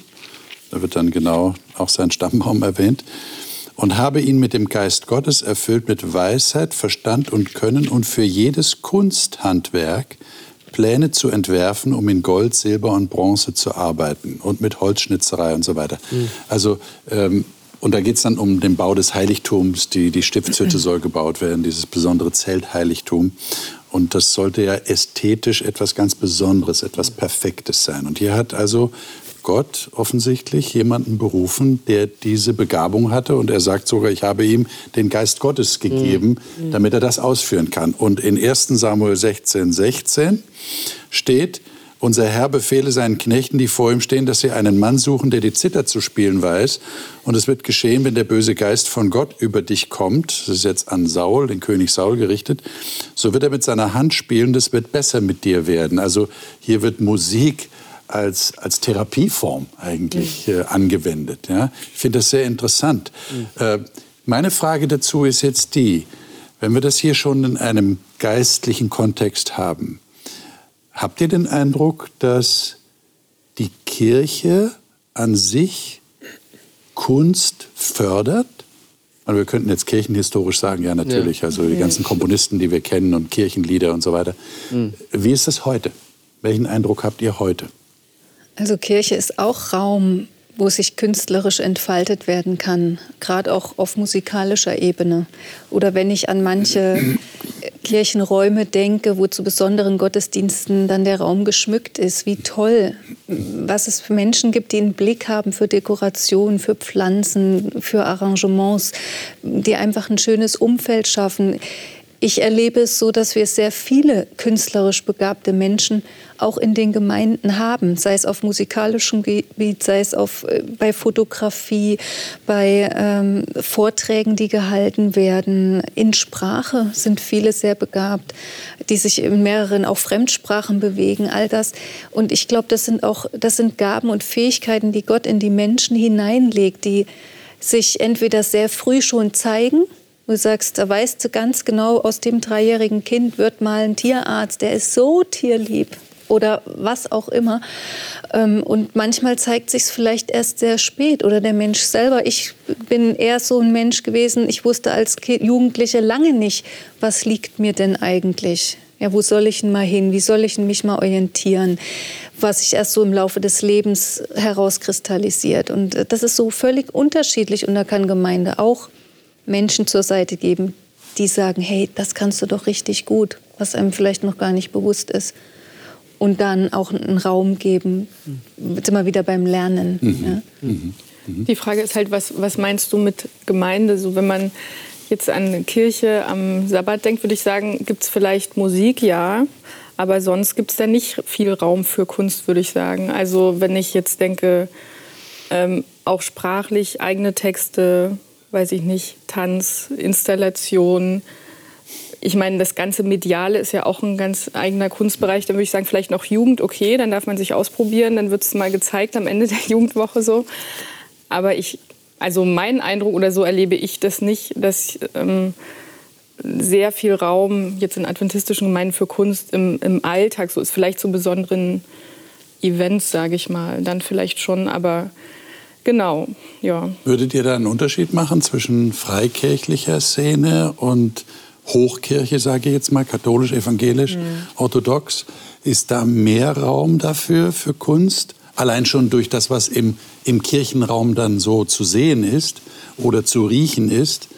Da wird dann genau auch sein Stammbaum erwähnt und habe ihn mit dem Geist Gottes erfüllt mit Weisheit, Verstand und Können und für jedes Kunsthandwerk Pläne zu entwerfen, um in Gold, Silber und Bronze zu arbeiten und mit Holzschnitzerei und so weiter. Mhm. Also ähm, und da geht es dann um den Bau des Heiligtums. Die, die Stiftshütte soll gebaut werden, dieses besondere Zeltheiligtum. Und das sollte ja ästhetisch etwas ganz Besonderes, etwas Perfektes sein. Und hier hat also Gott offensichtlich jemanden berufen, der diese Begabung hatte. Und er sagt sogar, ich habe ihm den Geist Gottes gegeben, mhm. damit er das ausführen kann. Und in 1 Samuel 16, 16 steht, unser Herr befehle seinen Knechten, die vor ihm stehen, dass sie einen Mann suchen, der die Zither zu spielen weiß. Und es wird geschehen, wenn der böse Geist von Gott über dich kommt, das ist jetzt an Saul, den König Saul gerichtet, so wird er mit seiner Hand spielen, das wird besser mit dir werden. Also hier wird Musik als, als Therapieform eigentlich mhm. äh, angewendet. Ja? Ich finde das sehr interessant. Mhm. Äh, meine Frage dazu ist jetzt die, wenn wir das hier schon in einem geistlichen Kontext haben, habt ihr den Eindruck, dass die Kirche an sich Kunst fördert? Also wir könnten jetzt kirchenhistorisch sagen, ja natürlich, ja. also die ganzen Komponisten, die wir kennen und Kirchenlieder und so weiter. Mhm. Wie ist das heute? Welchen Eindruck habt ihr heute? Also Kirche ist auch Raum, wo sich künstlerisch entfaltet werden kann, gerade auch auf musikalischer Ebene. Oder wenn ich an manche Kirchenräume denke, wo zu besonderen Gottesdiensten dann der Raum geschmückt ist, wie toll, was es für Menschen gibt, die einen Blick haben für Dekoration, für Pflanzen, für Arrangements, die einfach ein schönes Umfeld schaffen. Ich erlebe es so, dass wir sehr viele künstlerisch begabte Menschen auch in den Gemeinden haben, sei es auf musikalischem Gebiet, sei es auf, äh, bei Fotografie, bei ähm, Vorträgen, die gehalten werden. In Sprache sind viele sehr begabt, die sich in mehreren auch Fremdsprachen bewegen, all das. Und ich glaube, das sind auch, das sind Gaben und Fähigkeiten, die Gott in die Menschen hineinlegt, die sich entweder sehr früh schon zeigen, Du sagst, da weißt du ganz genau, aus dem dreijährigen Kind wird mal ein Tierarzt, der ist so tierlieb oder was auch immer. Ähm, und manchmal zeigt sich es vielleicht erst sehr spät oder der Mensch selber. Ich bin eher so ein Mensch gewesen, ich wusste als Jugendliche lange nicht, was liegt mir denn eigentlich. Ja, wo soll ich denn mal hin? Wie soll ich mich mal orientieren? Was sich erst so im Laufe des Lebens herauskristallisiert. Und äh, das ist so völlig unterschiedlich. Und da kann Gemeinde auch Menschen zur Seite geben, die sagen, hey, das kannst du doch richtig gut, was einem vielleicht noch gar nicht bewusst ist. Und dann auch einen Raum geben, jetzt immer wieder beim Lernen. Mhm. Ja. Mhm. Mhm. Die Frage ist halt, was, was meinst du mit Gemeinde? So, wenn man jetzt an Kirche am Sabbat denkt, würde ich sagen, gibt es vielleicht Musik, ja. Aber sonst gibt es da nicht viel Raum für Kunst, würde ich sagen. Also wenn ich jetzt denke, ähm, auch sprachlich eigene Texte, weiß ich nicht, Tanz, Installation. Ich meine, das ganze Mediale ist ja auch ein ganz eigener Kunstbereich. Da würde ich sagen, vielleicht noch Jugend, okay, dann darf man sich ausprobieren, dann wird es mal gezeigt am Ende der Jugendwoche so. Aber ich, also mein Eindruck oder so erlebe ich das nicht, dass ähm, sehr viel Raum jetzt in adventistischen Gemeinden für Kunst im, im Alltag so ist. Vielleicht zu besonderen Events, sage ich mal, dann vielleicht schon, aber Genau, ja. Würdet ihr da einen Unterschied machen zwischen freikirchlicher Szene und Hochkirche, sage ich jetzt mal, katholisch, evangelisch, mhm. orthodox? Ist da mehr Raum dafür, für Kunst? Allein schon durch das, was im, im Kirchenraum dann so zu sehen ist oder zu riechen ist?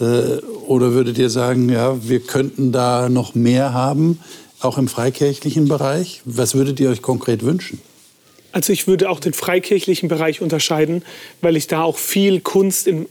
Äh, oder würdet ihr sagen, ja, wir könnten da noch mehr haben, auch im freikirchlichen Bereich? Was würdet ihr euch konkret wünschen? Also ich würde auch den freikirchlichen Bereich unterscheiden, weil ich da auch viel Kunst in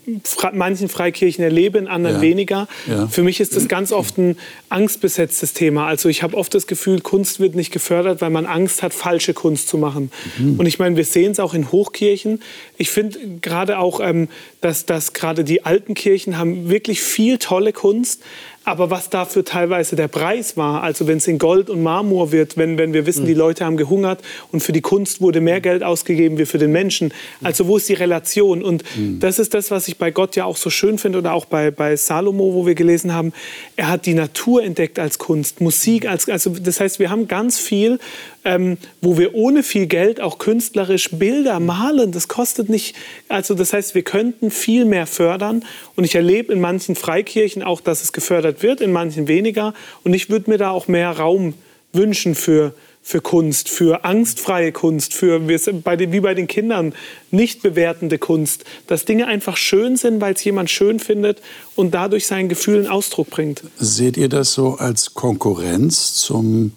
manchen Freikirchen erlebe, in anderen ja. weniger. Ja. Für mich ist das ganz oft ein angstbesetztes Thema. Also ich habe oft das Gefühl, Kunst wird nicht gefördert, weil man Angst hat, falsche Kunst zu machen. Mhm. Und ich meine, wir sehen es auch in Hochkirchen. Ich finde gerade auch, ähm, dass, dass gerade die alten Kirchen haben wirklich viel tolle Kunst, aber was dafür teilweise der Preis war, also wenn es in Gold und Marmor wird, wenn, wenn wir wissen, mhm. die Leute haben gehungert und für die Kunst wurde mehr Geld ausgegeben wie für den Menschen. Also wo ist die Relation? Und mhm. das ist das, was ich bei Gott ja auch so schön finde oder auch bei, bei Salomo, wo wir gelesen haben. Er hat die Natur entdeckt als Kunst, Musik als, also das heißt, wir haben ganz viel, ähm, wo wir ohne viel Geld auch künstlerisch Bilder malen. Das kostet nicht, also das heißt, wir könnten viel mehr fördern. Und ich erlebe in manchen Freikirchen auch, dass es gefördert wird, in manchen weniger. Und ich würde mir da auch mehr Raum wünschen für, für Kunst, für angstfreie Kunst, für wie bei den Kindern nicht bewertende Kunst, dass Dinge einfach schön sind, weil es jemand schön findet und dadurch seinen Gefühlen Ausdruck bringt. Seht ihr das so als Konkurrenz zum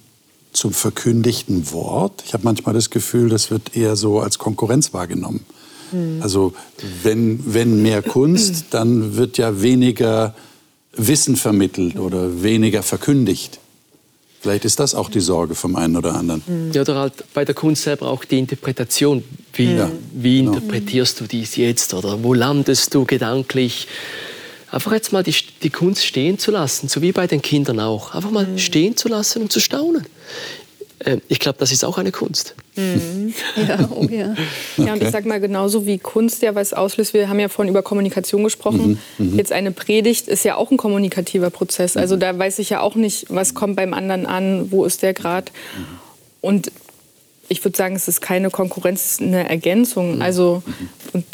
zum verkündigten Wort. Ich habe manchmal das Gefühl, das wird eher so als Konkurrenz wahrgenommen. Mhm. Also wenn, wenn mehr Kunst, dann wird ja weniger Wissen vermittelt oder weniger verkündigt. Vielleicht ist das auch die Sorge vom einen oder anderen. Hm. Ja, oder halt bei der Kunst selber auch die Interpretation. Wie, ja, wie genau. interpretierst du dies jetzt? Oder wo landest du gedanklich? Einfach jetzt mal die, die Kunst stehen zu lassen, so wie bei den Kindern auch. Einfach mal mhm. stehen zu lassen und zu staunen. Äh, ich glaube, das ist auch eine Kunst. Mhm. Ja, oh ja. ja, und ich sage mal genauso wie Kunst ja was auslöst. Wir haben ja vorhin über Kommunikation gesprochen. Mhm. Mhm. Jetzt eine Predigt ist ja auch ein kommunikativer Prozess. Also mhm. da weiß ich ja auch nicht, was kommt beim anderen an, wo ist der Grad. Mhm. Und ich würde sagen, es ist keine Konkurrenz, eine Ergänzung. Also und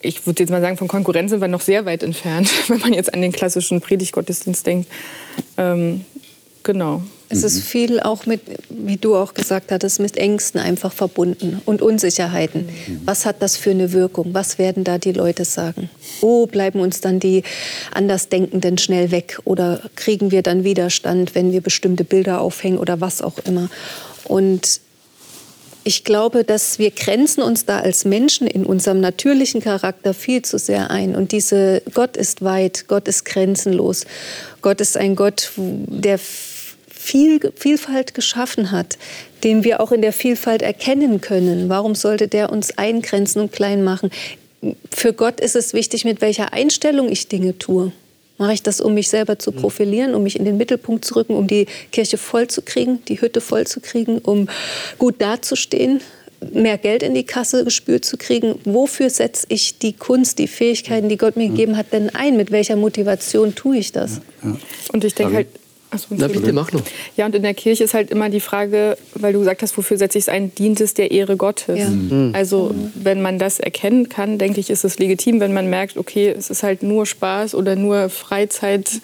ich würde jetzt mal sagen, von Konkurrenz sind wir noch sehr weit entfernt, wenn man jetzt an den klassischen Predigtgottesdienst denkt. Ähm, Genau. Es ist viel auch mit, wie du auch gesagt hattest, mit Ängsten einfach verbunden und Unsicherheiten. Mhm. Was hat das für eine Wirkung? Was werden da die Leute sagen? Oh, bleiben uns dann die Andersdenkenden schnell weg? Oder kriegen wir dann Widerstand, wenn wir bestimmte Bilder aufhängen oder was auch immer? Und ich glaube, dass wir grenzen uns da als Menschen in unserem natürlichen Charakter viel zu sehr ein. Und diese Gott ist weit, Gott ist grenzenlos. Gott ist ein Gott, der viel, Vielfalt geschaffen hat, den wir auch in der Vielfalt erkennen können. Warum sollte der uns eingrenzen und klein machen? Für Gott ist es wichtig, mit welcher Einstellung ich Dinge tue. Mache ich das, um mich selber zu profilieren, um mich in den Mittelpunkt zu rücken, um die Kirche voll zu kriegen, die Hütte voll zu kriegen, um gut dazustehen, mehr Geld in die Kasse gespürt zu kriegen? Wofür setze ich die Kunst, die Fähigkeiten, die Gott mir gegeben hat, denn ein? Mit welcher Motivation tue ich das? Ja, ja. Und ich denke halt, Achso, Na bitte, mach nur. Ja, und in der Kirche ist halt immer die Frage, weil du gesagt hast, wofür setze ich es ein, dient es der Ehre Gottes. Ja. Mhm. Also wenn man das erkennen kann, denke ich, ist es legitim, wenn man merkt, okay, es ist halt nur Spaß oder nur Freizeit,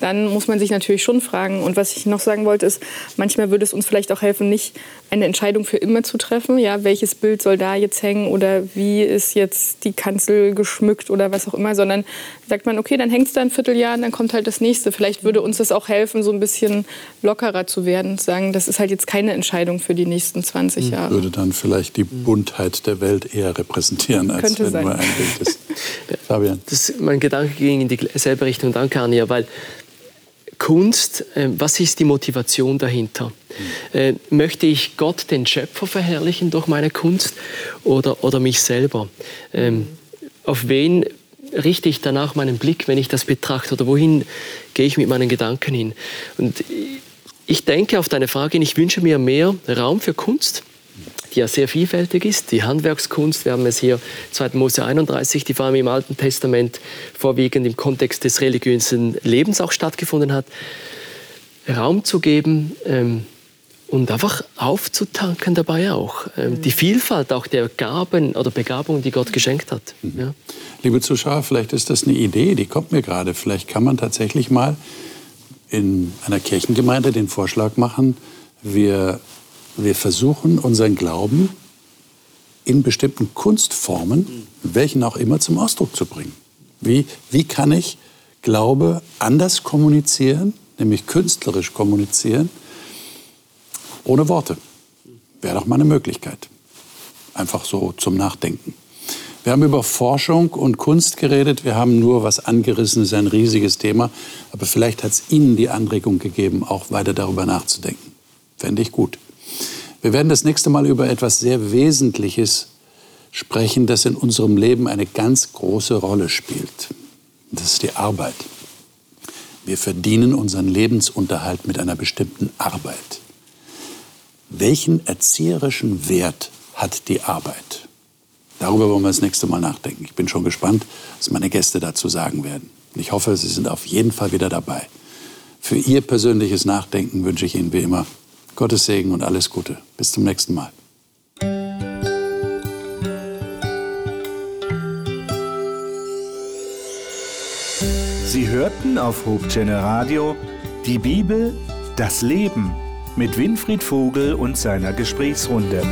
dann muss man sich natürlich schon fragen. Und was ich noch sagen wollte, ist, manchmal würde es uns vielleicht auch helfen, nicht eine Entscheidung für immer zu treffen. Ja, welches Bild soll da jetzt hängen oder wie ist jetzt die Kanzel geschmückt oder was auch immer, sondern sagt man, okay, dann hängt es da ein Vierteljahr und dann kommt halt das nächste. Vielleicht würde uns das auch helfen, so ein bisschen lockerer zu werden, sagen, das ist halt jetzt keine Entscheidung für die nächsten 20 hm. Jahre. Würde dann vielleicht die Buntheit der Welt eher repräsentieren, als Könnte wenn sein. nur ein Bild ist. Fabian. Das, mein Gedanke ging in dieselbe Richtung. Danke, Anja, weil Kunst, äh, was ist die Motivation dahinter? Äh, möchte ich Gott, den Schöpfer, verherrlichen durch meine Kunst oder, oder mich selber? Ähm, auf wen richte ich danach meinen Blick, wenn ich das betrachte? Oder wohin gehe ich mit meinen Gedanken hin? Und ich denke auf deine Frage, ich wünsche mir mehr Raum für Kunst die ja sehr vielfältig ist. Die Handwerkskunst, wir haben es hier 2. Mose 31, die vor allem im Alten Testament vorwiegend im Kontext des religiösen Lebens auch stattgefunden hat, Raum zu geben ähm, und einfach aufzutanken dabei auch. Ähm, die Vielfalt auch der Gaben oder Begabungen, die Gott geschenkt hat. Mhm. Ja. Liebe Zuschauer, vielleicht ist das eine Idee, die kommt mir gerade. Vielleicht kann man tatsächlich mal in einer Kirchengemeinde den Vorschlag machen, wir wir versuchen unseren Glauben in bestimmten Kunstformen, welchen auch immer, zum Ausdruck zu bringen. Wie, wie kann ich Glaube anders kommunizieren, nämlich künstlerisch kommunizieren, ohne Worte? Wäre doch mal eine Möglichkeit. Einfach so zum Nachdenken. Wir haben über Forschung und Kunst geredet. Wir haben nur was angerissen, ist ein riesiges Thema. Aber vielleicht hat es Ihnen die Anregung gegeben, auch weiter darüber nachzudenken. Fände ich gut. Wir werden das nächste Mal über etwas sehr Wesentliches sprechen, das in unserem Leben eine ganz große Rolle spielt. Das ist die Arbeit. Wir verdienen unseren Lebensunterhalt mit einer bestimmten Arbeit. Welchen erzieherischen Wert hat die Arbeit? Darüber wollen wir das nächste Mal nachdenken. Ich bin schon gespannt, was meine Gäste dazu sagen werden. ich hoffe, Sie sind auf jeden Fall wieder dabei. Für Ihr persönliches Nachdenken wünsche ich Ihnen wie immer Gottes Segen und alles Gute. Bis zum nächsten Mal. Sie hörten auf Hochchannel Radio die Bibel, das Leben mit Winfried Vogel und seiner Gesprächsrunde.